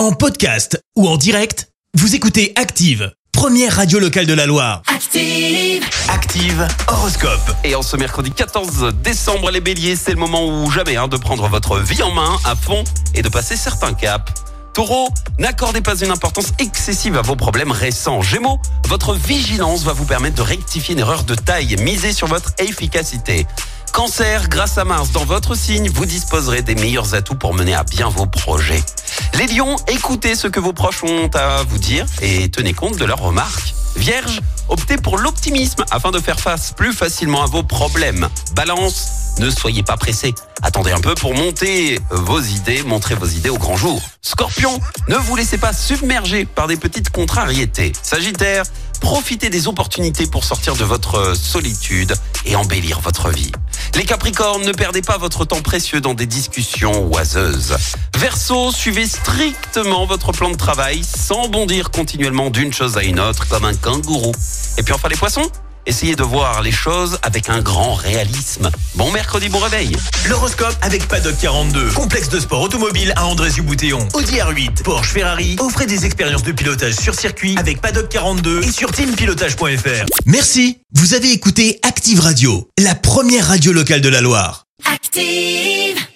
En podcast ou en direct, vous écoutez Active, première radio locale de la Loire. Active. Active Horoscope. Et en ce mercredi 14 décembre, les béliers, c'est le moment ou jamais hein, de prendre votre vie en main à fond et de passer certains caps. Taureau, n'accordez pas une importance excessive à vos problèmes récents. Gémeaux, votre vigilance va vous permettre de rectifier une erreur de taille. Misez sur votre efficacité. Cancer, grâce à Mars dans votre signe, vous disposerez des meilleurs atouts pour mener à bien vos projets. Les lions, écoutez ce que vos proches ont à vous dire et tenez compte de leurs remarques. Vierge, optez pour l'optimisme afin de faire face plus facilement à vos problèmes. Balance, ne soyez pas pressé. Attendez un peu pour monter vos idées, montrer vos idées au grand jour. Scorpion, ne vous laissez pas submerger par des petites contrariétés. Sagittaire, profitez des opportunités pour sortir de votre solitude et embellir votre vie. Les Capricornes, ne perdez pas votre temps précieux dans des discussions oiseuses. Verseau, suivez strictement votre plan de travail sans bondir continuellement d'une chose à une autre comme un kangourou. Et puis enfin les poissons, essayez de voir les choses avec un grand réalisme. Bon mercredi, bon réveil L'horoscope avec Paddock 42. Complexe de sport automobile à André-Boutéon. Audi R8, Porsche, Ferrari. Offrez des expériences de pilotage sur circuit avec Paddock 42 et sur teampilotage.fr. Merci. Vous avez écouté Active Radio, la première radio locale de la Loire. Active.